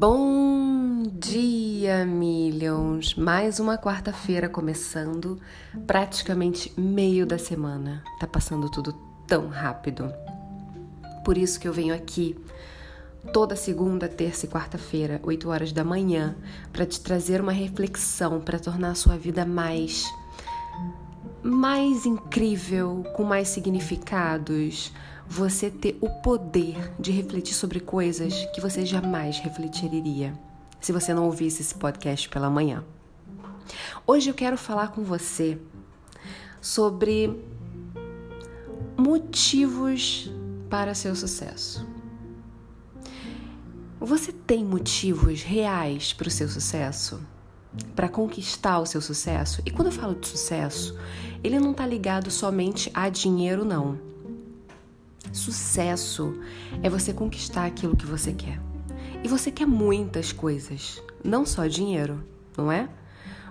Bom dia, Millions! Mais uma quarta-feira começando, praticamente meio da semana. Tá passando tudo tão rápido. Por isso que eu venho aqui toda segunda, terça e quarta-feira, 8 horas da manhã, para te trazer uma reflexão para tornar a sua vida mais mais incrível, com mais significados, você ter o poder de refletir sobre coisas que você jamais refletiria se você não ouvisse esse podcast pela manhã. Hoje eu quero falar com você sobre motivos para seu sucesso. Você tem motivos reais para o seu sucesso? Para conquistar o seu sucesso? E quando eu falo de sucesso, ele não está ligado somente a dinheiro, não. Sucesso é você conquistar aquilo que você quer. E você quer muitas coisas, não só dinheiro, não é?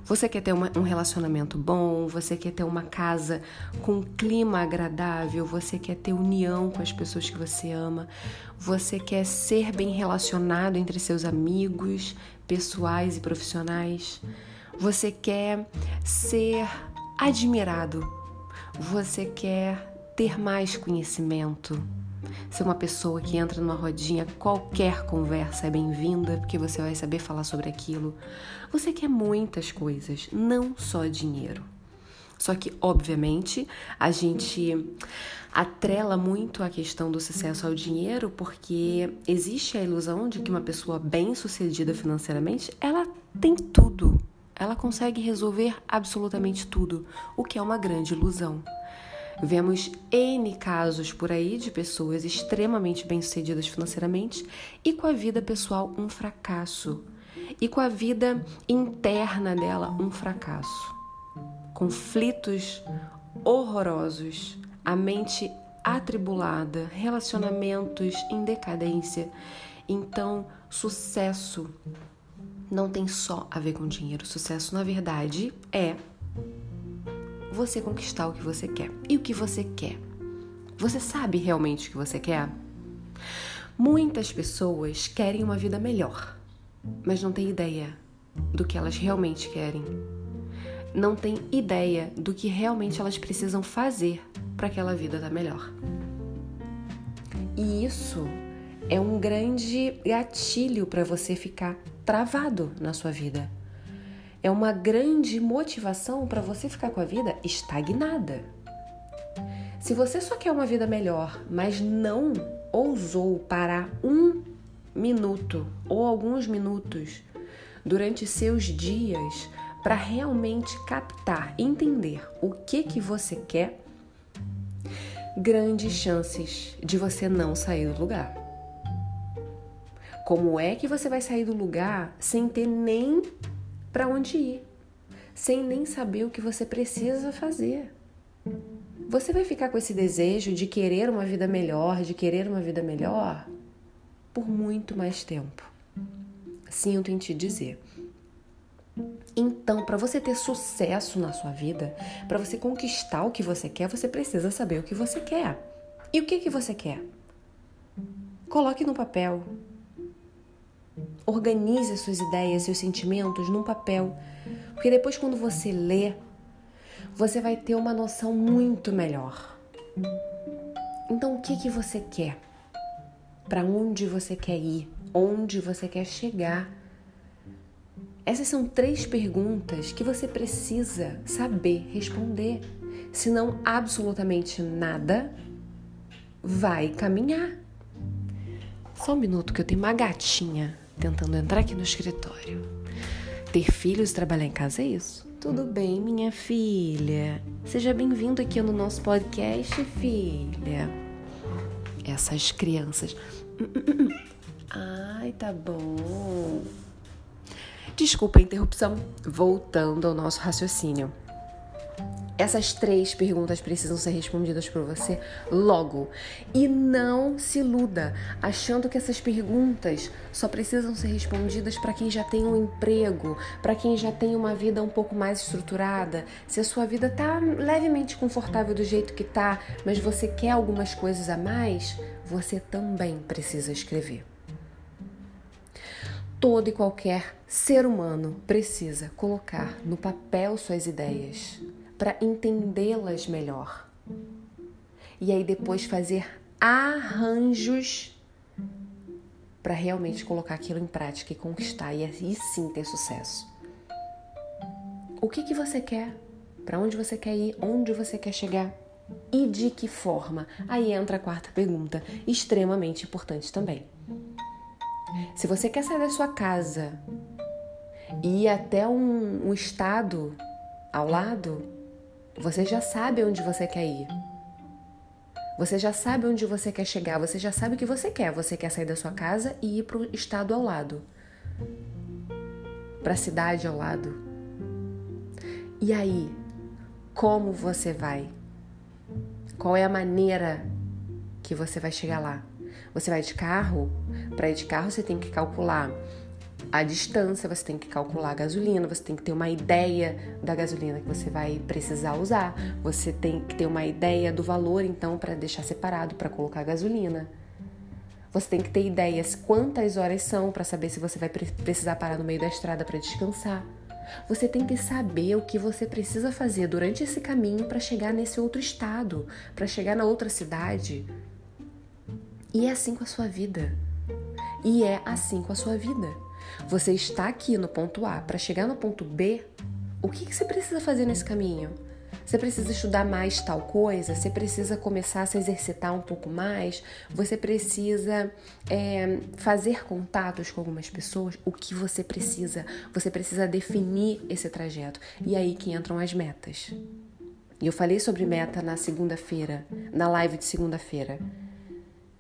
Você quer ter uma, um relacionamento bom, você quer ter uma casa com um clima agradável, você quer ter união com as pessoas que você ama, você quer ser bem relacionado entre seus amigos, pessoais e profissionais, você quer ser admirado, você quer ter mais conhecimento. Ser uma pessoa que entra numa rodinha, qualquer conversa é bem-vinda, porque você vai saber falar sobre aquilo. Você quer muitas coisas, não só dinheiro. Só que, obviamente, a gente atrela muito a questão do sucesso ao dinheiro, porque existe a ilusão de que uma pessoa bem-sucedida financeiramente, ela tem tudo. Ela consegue resolver absolutamente tudo, o que é uma grande ilusão. Vemos N casos por aí de pessoas extremamente bem-sucedidas financeiramente e com a vida pessoal um fracasso, e com a vida interna dela um fracasso. Conflitos horrorosos, a mente atribulada, relacionamentos em decadência. Então, sucesso não tem só a ver com dinheiro. Sucesso, na verdade, é você conquistar o que você quer. E o que você quer? Você sabe realmente o que você quer? Muitas pessoas querem uma vida melhor, mas não têm ideia do que elas realmente querem. Não têm ideia do que realmente elas precisam fazer para aquela vida estar melhor. E isso é um grande gatilho para você ficar travado na sua vida é uma grande motivação para você ficar com a vida estagnada. Se você só quer uma vida melhor, mas não ousou parar um minuto ou alguns minutos durante seus dias para realmente captar, entender o que que você quer, grandes chances de você não sair do lugar. Como é que você vai sair do lugar sem ter nem para onde ir, sem nem saber o que você precisa fazer. Você vai ficar com esse desejo de querer uma vida melhor, de querer uma vida melhor, por muito mais tempo. Sinto em te dizer. Então, para você ter sucesso na sua vida, para você conquistar o que você quer, você precisa saber o que você quer. E o que que você quer? Coloque no papel, Organize as suas ideias, seus sentimentos num papel, porque depois, quando você lê, você vai ter uma noção muito melhor. Então, o que, que você quer? Para onde você quer ir? Onde você quer chegar? Essas são três perguntas que você precisa saber responder. Senão, absolutamente nada vai caminhar. Só um minuto que eu tenho uma gatinha tentando entrar aqui no escritório. Ter filhos e trabalhar em casa é isso? Tudo bem, minha filha? Seja bem-vindo aqui no nosso podcast, filha. Essas crianças. Ai, tá bom. Desculpa a interrupção. Voltando ao nosso raciocínio. Essas três perguntas precisam ser respondidas por você logo. E não se iluda achando que essas perguntas só precisam ser respondidas para quem já tem um emprego, para quem já tem uma vida um pouco mais estruturada. Se a sua vida está levemente confortável do jeito que está, mas você quer algumas coisas a mais, você também precisa escrever. todo e qualquer ser humano precisa colocar no papel suas ideias para entendê-las melhor. E aí depois fazer arranjos para realmente colocar aquilo em prática e conquistar e aí sim ter sucesso. O que que você quer? Para onde você quer ir? Onde você quer chegar? E de que forma? Aí entra a quarta pergunta, extremamente importante também. Se você quer sair da sua casa e ir até um, um estado ao lado, você já sabe onde você quer ir. Você já sabe onde você quer chegar, você já sabe o que você quer. Você quer sair da sua casa e ir para o estado ao lado, para a cidade ao lado. E aí, como você vai? Qual é a maneira que você vai chegar lá? Você vai de carro? Para ir de carro, você tem que calcular a distância, você tem que calcular a gasolina, você tem que ter uma ideia da gasolina que você vai precisar usar, você tem que ter uma ideia do valor, então, para deixar separado para colocar a gasolina. Você tem que ter ideias quantas horas são para saber se você vai precisar parar no meio da estrada para descansar. Você tem que saber o que você precisa fazer durante esse caminho para chegar nesse outro estado, para chegar na outra cidade. E é assim com a sua vida. E é assim com a sua vida. Você está aqui no ponto A para chegar no ponto B. O que, que você precisa fazer nesse caminho? Você precisa estudar mais tal coisa? Você precisa começar a se exercitar um pouco mais? Você precisa é, fazer contatos com algumas pessoas? O que você precisa? Você precisa definir esse trajeto. E aí que entram as metas. E eu falei sobre meta na segunda-feira, na live de segunda-feira,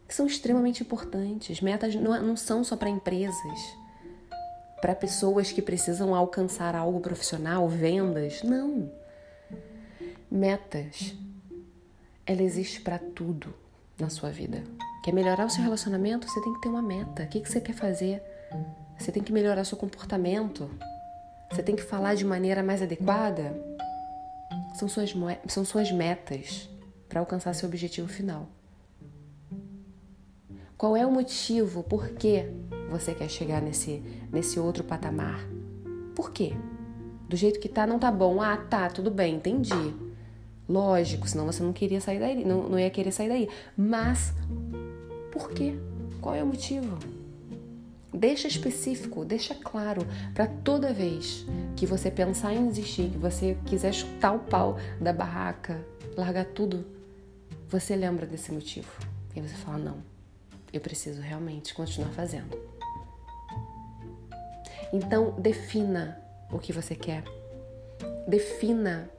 são extremamente importantes. Metas não são só para empresas para pessoas que precisam alcançar algo profissional, vendas. Não. Metas. Ela existe para tudo na sua vida. Quer melhorar o seu relacionamento? Você tem que ter uma meta. O que, você quer fazer? Você tem que melhorar seu comportamento. Você tem que falar de maneira mais adequada. São suas, são suas metas para alcançar seu objetivo final. Qual é o motivo? Por que você quer chegar nesse, nesse outro patamar? Por quê? Do jeito que tá, não tá bom. Ah, tá, tudo bem, entendi. Lógico, senão você não queria sair daí, não, não ia querer sair daí. Mas por quê? Qual é o motivo? Deixa específico, deixa claro para toda vez que você pensar em desistir, que você quiser chutar o pau da barraca, largar tudo, você lembra desse motivo. E você fala: não, eu preciso realmente continuar fazendo. Então, defina o que você quer. Defina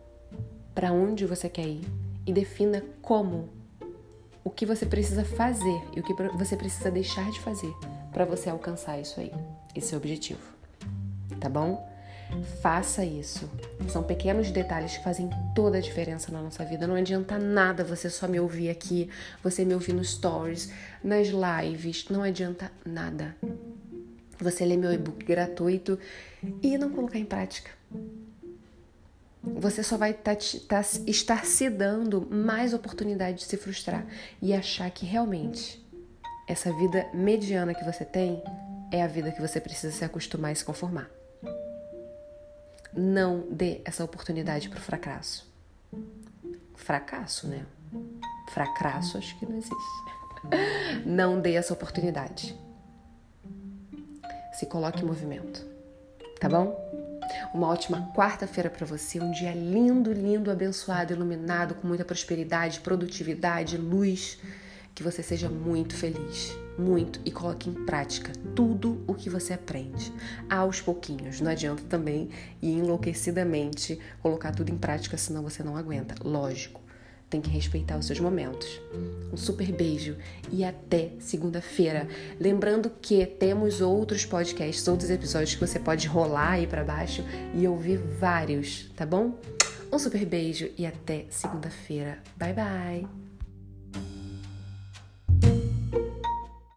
para onde você quer ir e defina como o que você precisa fazer e o que você precisa deixar de fazer para você alcançar isso aí, esse objetivo. Tá bom? Faça isso. São pequenos detalhes que fazem toda a diferença na nossa vida. Não adianta nada você só me ouvir aqui, você me ouvir nos stories, nas lives. Não adianta nada. Você ler meu e-book gratuito e não colocar em prática. Você só vai tá, tá, estar se dando mais oportunidade de se frustrar e achar que realmente essa vida mediana que você tem é a vida que você precisa se acostumar e se conformar. Não dê essa oportunidade para o fracasso. Fracasso, né? Fracasso acho que não existe. Não dê essa oportunidade. Se coloque em movimento, tá bom? Uma ótima quarta-feira para você, um dia lindo, lindo, abençoado, iluminado, com muita prosperidade, produtividade, luz. Que você seja muito feliz muito e coloque em prática tudo o que você aprende aos pouquinhos. Não adianta também e enlouquecidamente colocar tudo em prática, senão você não aguenta. Lógico, tem que respeitar os seus momentos. Um super beijo e até segunda-feira. Lembrando que temos outros podcasts, outros episódios que você pode rolar aí para baixo e ouvir vários, tá bom? Um super beijo e até segunda-feira. Bye bye.